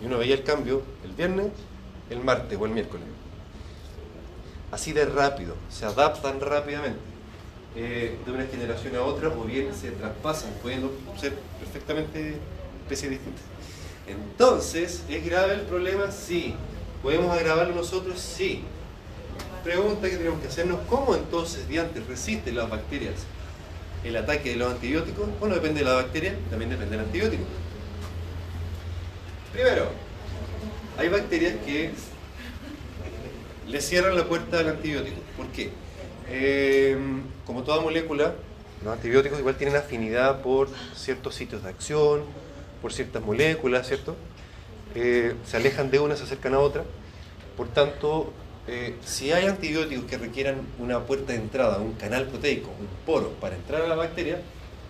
Y uno veía el cambio el viernes, el martes o el miércoles. Así de rápido, se adaptan rápidamente eh, de una generación a otra o bien se traspasan, pudiendo ser perfectamente especies distintas. Entonces, ¿es grave el problema? Sí. ¿Podemos agravarlo nosotros? Sí. Pregunta que tenemos que hacernos, ¿cómo entonces diantes resisten las bacterias el ataque de los antibióticos? Bueno, depende de la bacteria, también depende del antibiótico. Primero, hay bacterias que le cierran la puerta al antibiótico. ¿Por qué? Eh, como toda molécula, los antibióticos igual tienen afinidad por ciertos sitios de acción, por ciertas moléculas, ¿cierto? Eh, se alejan de una, se acercan a otra. Por tanto, eh, si hay antibióticos que requieran una puerta de entrada, un canal proteico, un poro para entrar a la bacteria,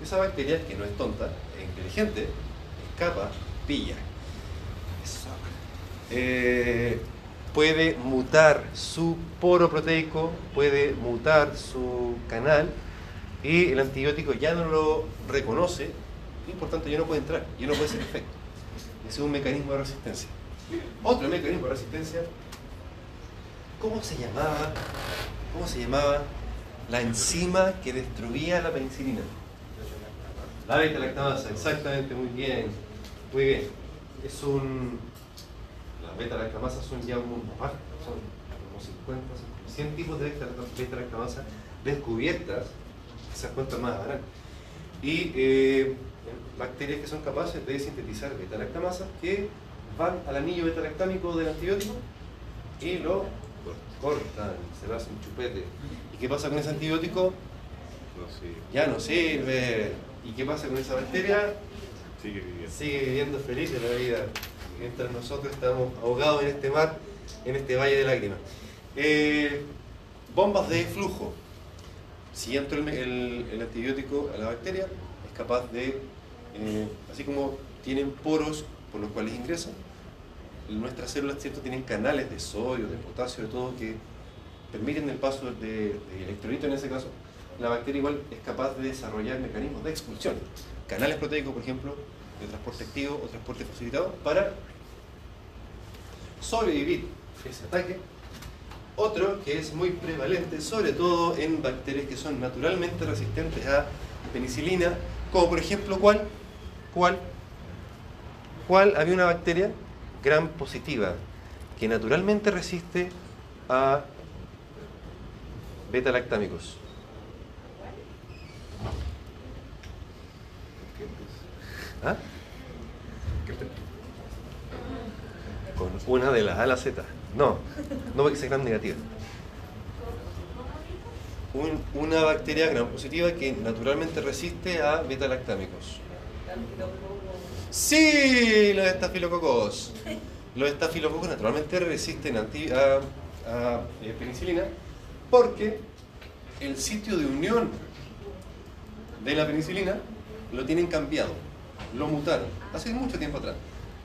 esa bacteria, que no es tonta, es inteligente, escapa, pilla. Eh, puede mutar su poro proteico, puede mutar su canal y el antibiótico ya no lo reconoce y por tanto ya no puede entrar, ya no puede hacer efecto. Ese es un mecanismo de resistencia. Otro mecanismo de resistencia ¿Cómo se llamaba? ¿Cómo se llamaba la enzima que destruía la penicilina? La beta-lactamasa, exactamente, muy bien. Muy bien. Es un. Las beta-lactamasas son ya un mundo aparte. Son como 50, 100 tipos de beta-lactamasa descubiertas. Esas cuentas más habrán. Y eh, bacterias que son capaces de sintetizar beta-lactamasa que van al anillo beta-lactámico del antibiótico y lo cortan, se lo hacen chupete. ¿Y qué pasa con ese antibiótico? Ya no sirve. ¿Y qué pasa con esa bacteria? Sigue viviendo. Sigue viviendo feliz de la vida. Mientras nosotros estamos ahogados en este mar, en este valle de lágrimas. Eh, bombas de flujo. Si entra el, el, antibiótico a la bacteria, es capaz de, eh, así como tienen poros por los cuales ingresan, nuestras células ¿cierto? tienen canales de sodio, de potasio, de todo que permiten el paso de, de en ese caso. La bacteria igual es capaz de desarrollar mecanismos de expulsión. Canales proteicos, por ejemplo, de transporte activo o transporte facilitado para sobrevivir ese ataque. Otro que es muy prevalente, sobre todo en bacterias que son naturalmente resistentes a penicilina, como por ejemplo, ¿cuál? ¿Cuál? ¿Cuál? Había una bacteria gram positiva que naturalmente resiste a beta-lactámicos. ¿Ah? Con una de las A la Z. No, no porque sea gram negativa. Un, una bacteria gram positiva que naturalmente resiste a beta-lactámicos. Sí, los estafilococos. Los estafilococos naturalmente resisten a, eh, penicilina porque el sitio de unión de la penicilina lo tienen cambiado, lo mutaron, hace mucho tiempo atrás.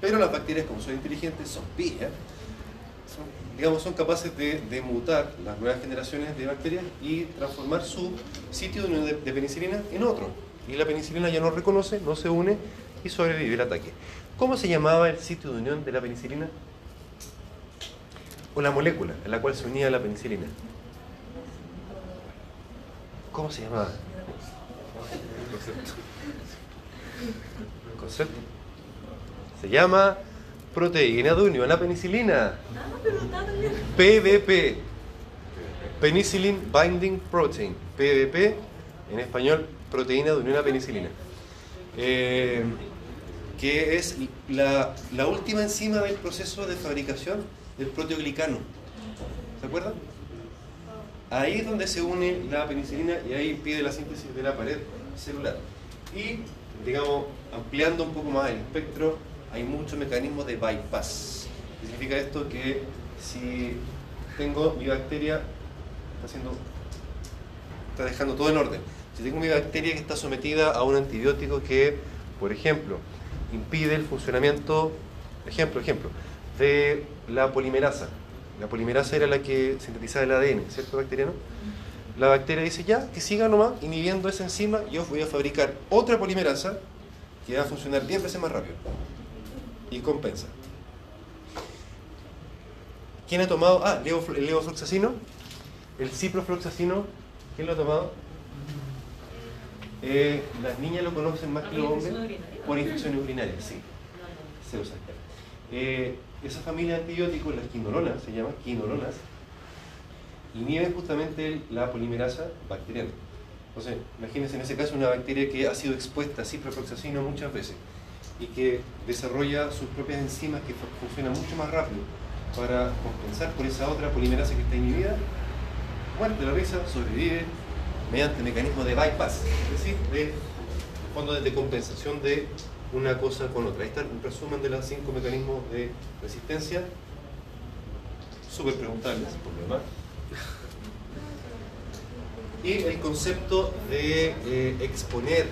Pero las bacterias, como son inteligentes, son pillas, digamos, son capaces de, mutar las nuevas generaciones de bacterias y transformar su sitio de de, de penicilina en otro. Y la penicilina ya no reconoce, no se une y sobrevivió el ataque. ¿Cómo se llamaba el sitio de unión de la penicilina? O la molécula en la cual se unía la penicilina. ¿Cómo se llamaba? Concepto. Se llama proteína de unión a la penicilina. PBP. Penicillin Binding Protein. PBP, en español, proteína de unión a penicilina. Eh, que es la, última enzima del proceso de fabricación del proteoglicano. ¿Se acuerdan? Ahí es donde se une la penicilina y ahí impide la síntesis de la pared celular. Y, digamos, ampliando un poco más el espectro, hay muchos mecanismos de bypass. significa esto? Que si tengo mi bacteria, está, haciendo, está dejando todo en orden. Si tengo mi bacteria que está sometida a un antibiótico que, por ejemplo, impide el funcionamiento, ejemplo, ejemplo, de la polimerasa. La polimerasa era la que sintetizaba el ADN, ¿cierto, bacteriano? La bacteria dice ya, que siga nomás inhibiendo esa enzima, yo voy a fabricar otra polimerasa que va a funcionar 10 veces más rápido. Y compensa. ¿Quién ha tomado? Ah, el levofloxacino. El ciprofloxacino. ¿Quién lo ha tomado? Eh, las niñas lo conocen más que los hombres por infecciones urinarias, sí. Se usa. Eh, esa familia de antibióticos, las quinolonas, se llaman quinolonas, inhiben justamente la polimerasa bacteriana. Entonces, imagínense en ese caso una bacteria que ha sido expuesta a ciprofloxacino muchas veces y que desarrolla sus propias enzimas que funcionan mucho más rápido para compensar por esa otra polimerasa que está inhibida, muerte la risa, sobrevive, mediante mecanismo de bypass, es decir, de fondo de compensación de una cosa con otra. Ahí está un resumen de los cinco mecanismos de resistencia. súper preguntables, por lo demás. Y el concepto de eh, exponer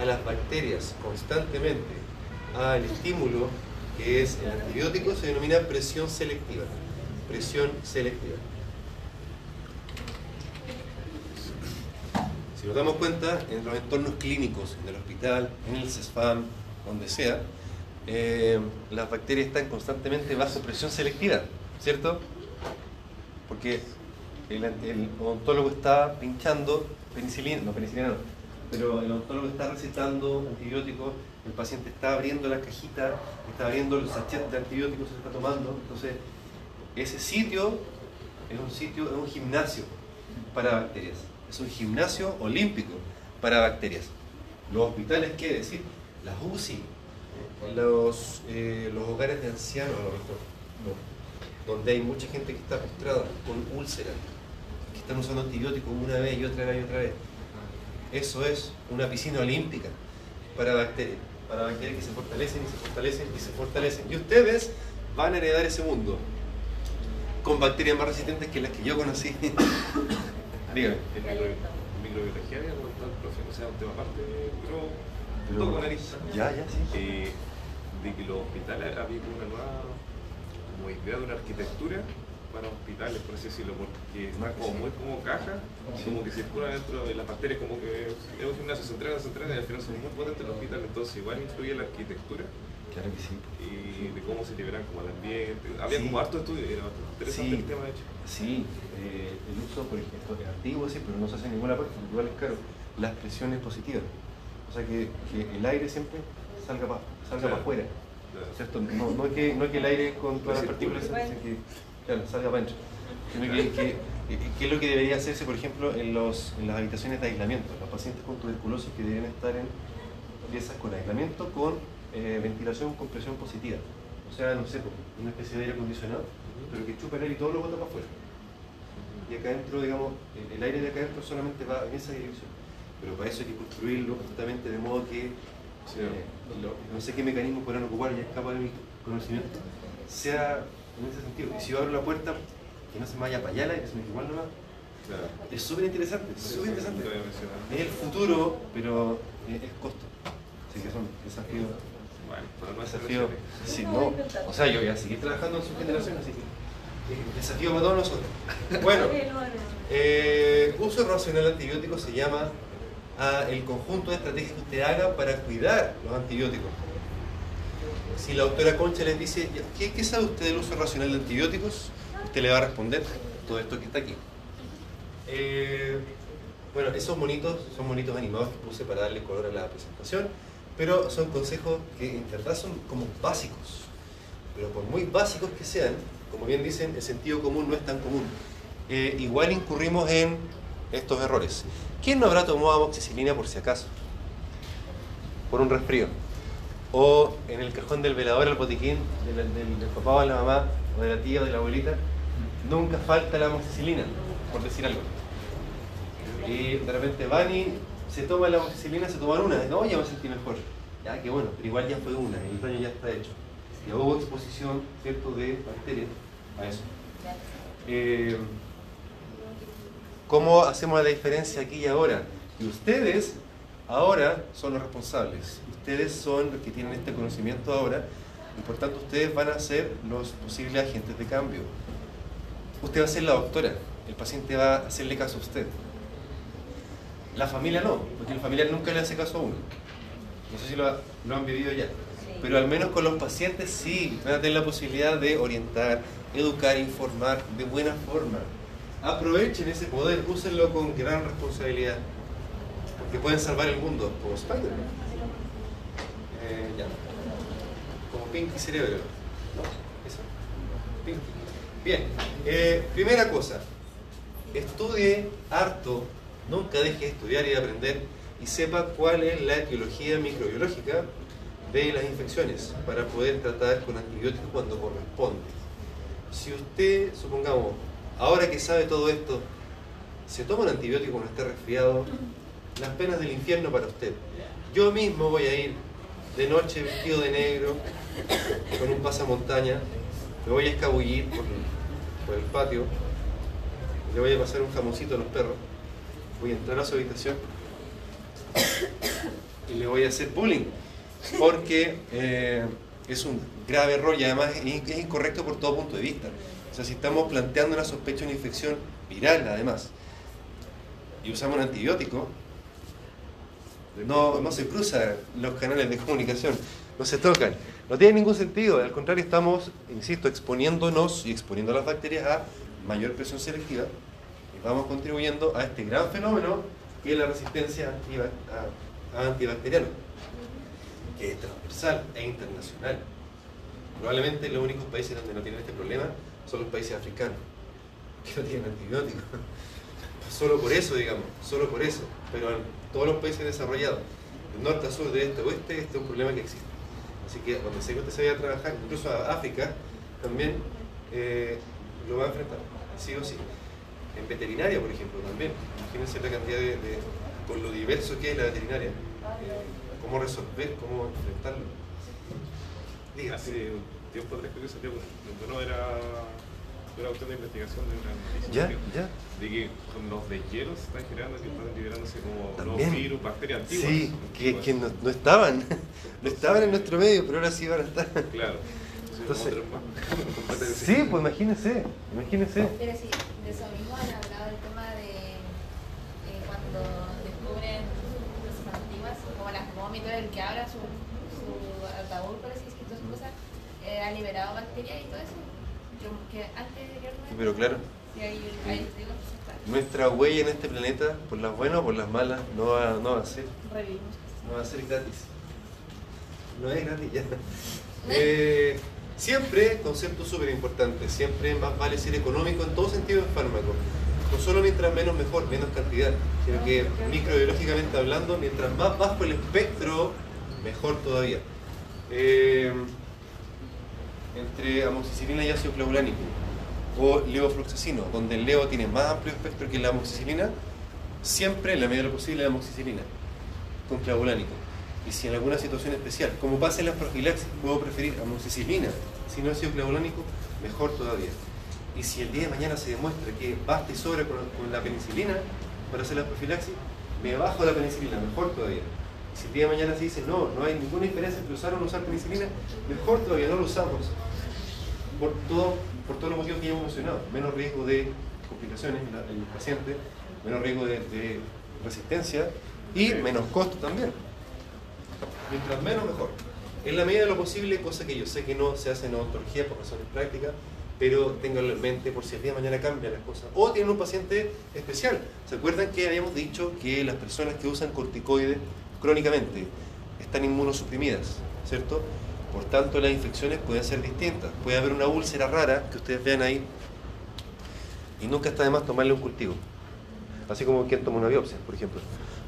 a las bacterias constantemente al estímulo que es el antibiótico se denomina presión selectiva. Presión selectiva. Si nos damos cuenta, en los entornos clínicos, en el hospital, en el CESFAM, donde sea, eh, las bacterias están constantemente bajo presión selectiva, ¿cierto? Porque el, el odontólogo está pinchando penicilina, no penicilina pero el odontólogo está recetando antibióticos, el paciente está abriendo la cajita, está abriendo el sachet de antibióticos que se está tomando, entonces ese sitio es un sitio, es un gimnasio para bacterias, es un gimnasio olímpico para bacterias. Los hospitales, ¿qué decir? Las UCI, los, eh, los hogares de ancianos, a lo mejor, no, donde hay mucha gente que está postrada con úlceras, que están usando antibióticos una vez y otra vez y otra vez. Eso es una piscina olímpica para bacterias, para bacterias que se fortalecen y se fortalecen y se fortalecen. Y ustedes van a heredar ese mundo con bacterias más resistentes que las que yo conocí. Dígame. En microbiología había comentado el profe, o sea, un tema aparte, pero con nariz. Ya, ya, sí. Eh, de que los hospitales había una nueva como idea de una arquitectura para hospitales, por así decirlo, porque está como muy como caja, como que circula dentro de las bacterias, como que es un gimnasio, se entrenan, se y al final son muy potentes los hospitales, entonces igual influye la arquitectura Claro que sí. y de cómo se liberan como el ambiente. Había Sí. como harto estudio, y era bastante interesante Sí. el tema de hecho. Sí, eh, el uso, por ejemplo, es antiguo, sí, pero no se hace en ninguna parte, igual es caro. Las presiones positivas. O sea, que, que el aire siempre salga para salga Claro. para afuera. Claro. ¿cierto? No, no, es que, no es que el aire con todas las partículas sino que claro, salga para adentro. Sino que, que, que es lo que debería hacerse, por ejemplo, en, los, en las habitaciones de aislamiento. Los pacientes con tuberculosis que deben estar en piezas con aislamiento con eh, ventilación con presión positiva. O sea, no sé, pues, una especie de aire acondicionado, pero que chupa el aire y todo lo bota para afuera. Y acá adentro, digamos, el, el aire de acá adentro solamente va en esa dirección. Pero para eso hay que construirlo justamente de modo que Sí. eh, no sé qué mecanismo podrán ocupar, ya escapa de mi conocimiento, sea en ese sentido. Y si yo abro la puerta, que no se me vaya para allá el aire, sino que igual nomás. Claro. Es súper interesante, es súper interesante. Es el futuro, pero es, es costo. Así que son desafíos. Bueno, para no hacer Desafío, sí, no. O sea, yo voy a seguir trabajando en su generación, así que eh, desafío para todos nosotros. Bueno, eh, uso racional de antibióticos se llama a el conjunto de estrategias que usted haga para cuidar los antibióticos. Si la doctora Concha les dice, "Ya, ¿qué, qué sabe usted del uso racional de antibióticos? Usted le va a responder todo esto que está aquí. Eh, bueno, esos monitos son monitos animados que puse para darle color a la presentación, pero son consejos que en verdad son como básicos. Pero por muy básicos que sean, como bien dicen, el sentido común no es tan común. Eh, igual incurrimos en estos errores. ¿Quién no habrá tomado amoxicilina por si acaso? Por un resfrío. O en el cajón del velador, el botiquín del, del- del papá o de la mamá, o de la tía o de la abuelita, nunca falta la amoxicilina, por decir algo. Y de repente van y se toman la amoxicilina, se toman una, no, ya me sentí mejor. Ya, qué bueno, pero igual ya fue una, el daño ya está hecho. Ya hubo exposición, ¿cierto?, de bacterias a eso. Eh, ¿Cómo hacemos la diferencia aquí y ahora? Y ustedes ahora son los responsables. Ustedes son los que tienen este conocimiento ahora y por tanto ustedes van a ser los posibles agentes de cambio. Usted va a ser la doctora, el paciente va a hacerle caso a usted. La familia no, porque la familia nunca le hace caso a uno. No sé si lo, ha- lo han vivido ya. Pero al menos con los pacientes sí, van a tener la posibilidad de orientar, educar, informar de buena forma. Aprovechen ese poder, úsenlo con gran responsabilidad. Porque pueden salvar el mundo, como Spider-Man. Eh, ya. Como Pinky Cerebro. ¿No? Eso. Pinky. Bien. eh, primera cosa. Estudie harto. Nunca deje de estudiar y de aprender. Y sepa cuál es la etiología microbiológica de las infecciones para poder tratar con antibióticos cuando corresponde. Si usted, supongamos, ahora que sabe todo esto, se toma un antibiótico cuando esté resfriado, las penas del infierno para usted. Yo mismo voy a ir de noche vestido de negro, con un pasamontaña, me voy a escabullir por, el patio, le voy a pasar un jamoncito a los perros, voy a entrar a su habitación y le voy a hacer bullying, porque eh, es un grave error y además es incorrecto por todo punto de vista. O sea, si estamos planteando una sospecha de una infección viral, además, y usamos un antibiótico, no, no se cruzan los canales de comunicación, no se tocan. No tiene ningún sentido, al contrario, estamos, insisto, exponiéndonos y exponiendo a las bacterias a mayor presión selectiva vamos contribuyendo a este gran fenómeno que es la resistencia antibacteriana, que es transversal e internacional. Probablemente los únicos países donde no tienen este problema son los países africanos, que no tienen antibióticos. Solo por eso, digamos, solo por eso. Pero en todos los países desarrollados, de norte a sur, de este a oeste, este es un problema que existe. Así que cuando se que se vaya a trabajar, incluso a África, también eh, lo va a enfrentar, sí o sí. En veterinaria, por ejemplo, también. Imagínense la cantidad de, con lo diverso que es la veterinaria, eh, cómo resolver, cómo enfrentarlo. Diga. Hace un tiempo atrás que salió, no era una cuestión de investigación de una noticia ¿Ya? de que con los deshielos están generando que están liberándose como los virus, bacterias antiguas. Sí, que, que no, no, estaban, no estaban en nuestro medio, pero ahora sí van a estar. Claro. Entonces, sí, pues imagínense, imagínense. Pero sí, de eso mismo han hablado del tema de eh, cuando descubren cosas antiguas, como las vómitos, el que abra su, su ataúd, por así decirlo, sus cosas, eh, ha liberado bacterias y todo eso. Que antes de Pero claro. Sí, ahí, ahí Nuestra huella en este planeta, por las buenas o por las malas, no va, no va a ser. No va a ser gratis. No es gratis ya. Eh, Siempre, concepto súper importante, siempre más vale ser económico en todo sentido el fármaco. No solo mientras menos mejor, menos cantidad, sino que microbiológicamente hablando, mientras más bajo el espectro, mejor todavía. Eh, entre amoxicilina y ácido clavulánico o levofloxacino, donde el leo tiene más amplio espectro que la amoxicilina, siempre en la medida de lo posible la amoxicilina con clavulánico. Y si en alguna situación especial, como pasa en la profilaxis, puedo preferir amoxicilina si no ha sido clavulánico, mejor todavía. Y si el día de mañana se demuestra que basta y sobra con, la penicilina para hacer la profilaxis, me bajo la penicilina, mejor todavía. Y si el día de mañana se dice, no, no hay ninguna diferencia entre usar o no usar penicilina, mejor todavía, no lo usamos. Por, todo, por todos los motivos que ya hemos mencionado. Menos riesgo de complicaciones en el paciente, menos riesgo de resistencia y menos costo también. Mientras menos, mejor. En la medida de lo posible, cosa que yo sé que no se hace en odontología por razones prácticas, pero ténganlo en mente por si el día de mañana cambian las cosas. O tienen un paciente especial. ¿Se acuerdan que habíamos dicho que las personas que usan corticoides crónicamente están inmunosuprimidas, ¿cierto? Por tanto, las infecciones pueden ser distintas. Puede haber una úlcera rara que ustedes vean ahí y nunca está de más tomarle un cultivo. Así como quien toma una biopsia, por ejemplo.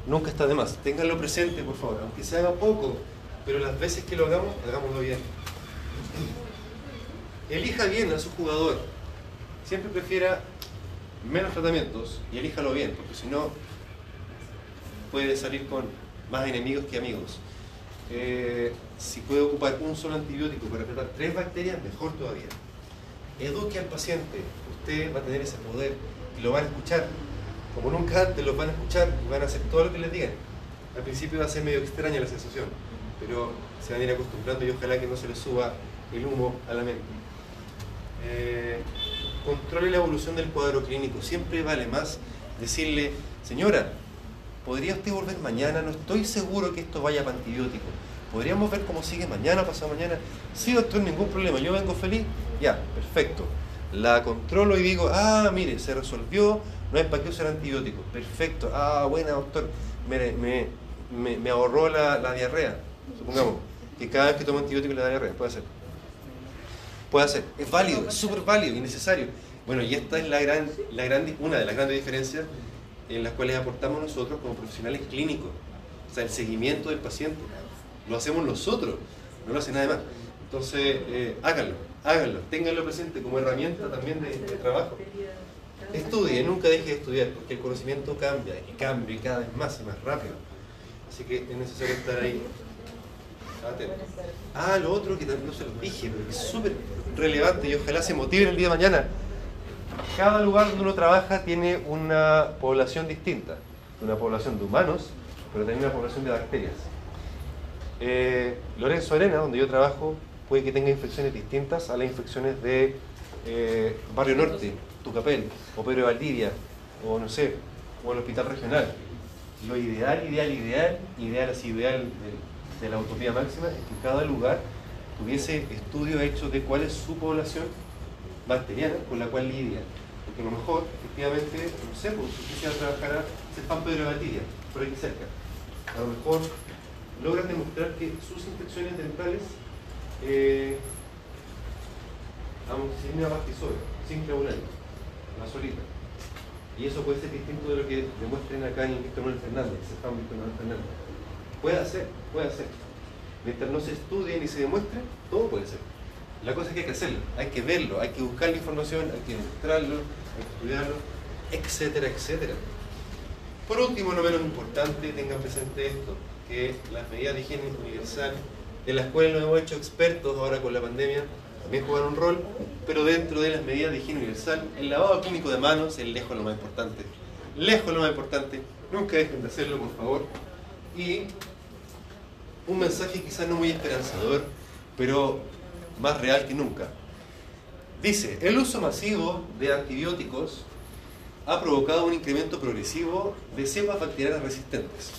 Nunca está de más. Ténganlo presente, por favor, aunque se haga poco, pero las veces que lo hagamos, hagámoslo bien. Elija bien a su jugador. Siempre prefiera menos tratamientos y elíjalo bien, porque si no puede salir con más enemigos que amigos. Eh, si puede ocupar un solo antibiótico para tratar tres bacterias, mejor todavía. Eduque al paciente, usted va a tener ese poder y lo van a escuchar como nunca antes los van a escuchar y van a hacer todo lo que les digan. Al principio va a ser medio extraña la sensación, pero se van a ir acostumbrando y ojalá que no se les suba el humo a la mente. Eh, controle la evolución del cuadro clínico. Siempre vale más decirle, señora, ¿podría usted volver mañana? No estoy seguro que esto vaya para antibiótico. ¿Podríamos ver cómo sigue mañana, pasado mañana? Sí, doctor, ningún problema. Yo vengo feliz. Ya, perfecto. La controlo y digo, ah, mire, se resolvió, no hay para qué usar antibióticos. Perfecto. Ah, buena, doctor. Me, ahorró la, diarrea. Supongamos que cada vez que tomo antibióticos le da diarrea. Puede ser. Puede ser. Es válido, es súper válido y necesario. Bueno, y esta es la gran, la gran, una de las grandes diferencias en las cuales aportamos nosotros como profesionales clínicos. O sea, el seguimiento del paciente. Lo hacemos nosotros, no lo hace nadie más. Entonces, eh, háganlo, háganlo, ténganlo presente como herramienta también de trabajo. Estudie, nunca deje de estudiar, porque el conocimiento cambia y cambia cada vez más y más rápido. Así que es necesario estar ahí. Ah, lo otro que también no se lo dije, pero que es súper relevante y ojalá se motive el día de mañana. cada lugar donde uno trabaja tiene una población distinta, una población de humanos, pero también una población de bacterias. Eh, Lorenzo Arena, donde yo trabajo, puede que tenga infecciones distintas a las infecciones de eh, Barrio Norte, Tucapel, o Pedro Valdivia, o no sé, o el Hospital Regional. Lo ideal, ideal, ideal, ideal así, ideal de, la utopía máxima es que cada lugar tuviese estudios hechos de cuál es su población bacteriana con la cual lidia. Porque a lo mejor, efectivamente, no sé, pues si usted se va a trabajar a San Pedro de Valdivia, por aquí cerca. A lo mejor logran demostrar que sus infecciones dentales eh, amoxicilina bactisol, sin clavulante, la solita. Y eso puede ser distinto de lo que demuestren acá en Víctor Manuel Fernández, se están Víctor Manuel Fernández. Puede ser, puede ser. Mientras no se estudie ni se demuestre, todo puede ser. La cosa es que hay que hacerlo, hay que verlo, hay que buscar la información, hay que demostrarlo, hay que estudiarlo, etcétera, etcétera. Por último, no menos importante, tengan presente esto, que las medidas de higiene universal, en las cuales nos hemos hecho expertos ahora con la pandemia, también juegan un rol, pero dentro de las medidas de higiene universal, el lavado clínico de manos es lejos lo más importante. Lejos lo más importante, nunca dejen de hacerlo, por favor. Y un mensaje quizás no muy esperanzador, pero más real que nunca. Dice, el uso masivo de antibióticos ha provocado un incremento progresivo de cepas bacterianas resistentes.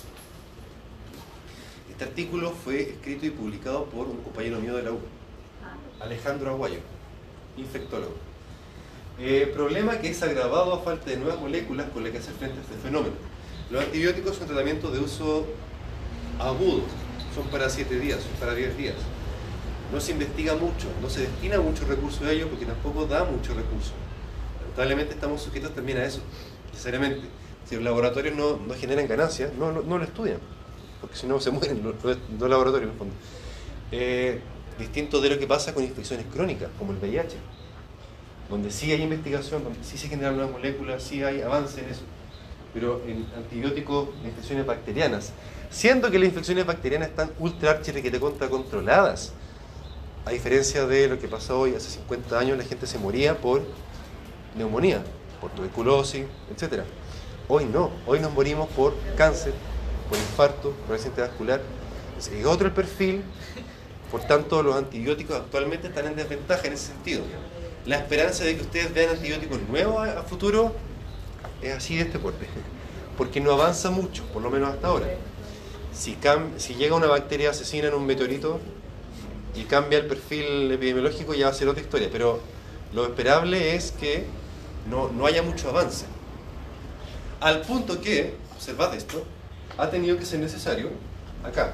Este artículo fue escrito y publicado por un compañero mío de la U, Alejandro Aguayo, infectólogo. Eh, problema que es agravado a falta de nuevas moléculas con las que hacer frente a este fenómeno. Los antibióticos son tratamientos de uso agudo, son para 7 días, son para 10 días. No se investiga mucho, no se destina mucho recurso a ello porque tampoco da mucho recurso. Lamentablemente estamos sujetos también a eso, necesariamente. Si los laboratorios no, no generan ganancias, no, no, lo estudian, porque si no se mueren los, los laboratorios en el fondo. Eh, distinto de lo que pasa con infecciones crónicas, como el VIH, donde sí hay investigación, donde sí se generan nuevas moléculas, sí hay avance en eso, pero en antibióticos de infecciones bacterianas, siendo que las infecciones bacterianas están ultra contra controladas, a diferencia de lo que pasa hoy, hace 50 años la gente se moría por neumonía, por tuberculosis, etc. Hoy no, hoy nos morimos por cáncer, por infarto, por accidente vascular. Es otro el perfil, por tanto los antibióticos actualmente están en desventaja en ese sentido. La esperanza de que ustedes vean antibióticos nuevos a, futuro es así de este porte, porque no avanza mucho, por lo menos hasta ahora. Si, si llega una bacteria asesina en un meteorito, y cambia el perfil epidemiológico, ya va a ser otra historia. Pero lo esperable es que no, no haya mucho avance. Al punto que, observad esto, ha tenido que ser necesario, acá,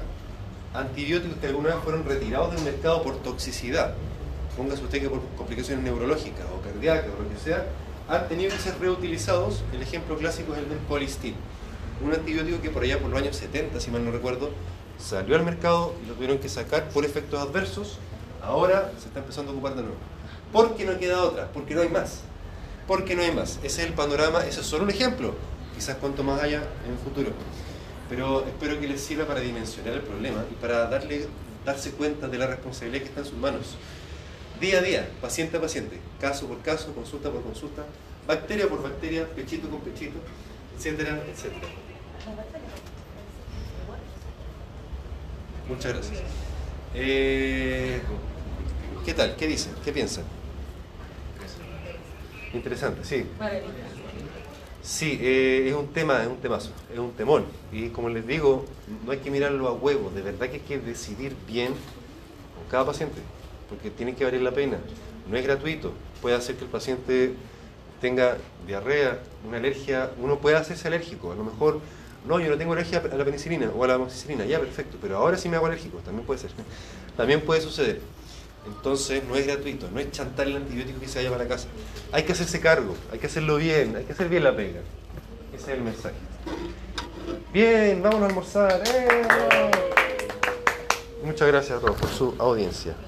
antibióticos que alguna vez fueron retirados del mercado por toxicidad, póngase usted que por complicaciones neurológicas o cardíacas o lo que sea, han tenido que ser reutilizados. El ejemplo clásico es el del colistin, un antibiótico que por allá por los años 70, si mal no recuerdo, salió al mercado y lo tuvieron que sacar por efectos adversos, ahora se está empezando a ocupar de nuevo. ¿Por qué no queda otra? Porque no hay más. Porque no hay más. Ese es el panorama, ese es solo un ejemplo. Quizás cuanto más haya en el futuro. Pero espero que les sirva para dimensionar el problema y para darle, darse cuenta de la responsabilidad que está en sus manos. Día a día, paciente a paciente, caso por caso, consulta por consulta, bacteria por bacteria, pechito con pechito, etcétera, etcétera. Muchas gracias. Eh, ¿Qué tal? ¿Qué dicen? ¿Qué piensan? Interesante, sí. Sí, eh, es un tema, es un temazo, es un temón. Y como les digo, no hay que mirarlo a huevo, de verdad que hay que decidir bien con cada paciente, porque tiene que valer la pena. No es gratuito, puede hacer que el paciente tenga diarrea, una alergia, uno puede hacerse alérgico, a lo mejor no, yo no tengo alergia a la penicilina o a la amoxicilina, ya, perfecto, pero ahora sí me hago alérgico, también puede ser. También puede suceder. Entonces no es gratuito, no es chantar el antibiótico que se vaya para la casa. Hay que hacerse cargo, hay que hacerlo bien, hay que hacer bien la pega. Ese es el mensaje. Bien, vamos a almorzar. ¡Eh! Muchas gracias a todos por su audiencia.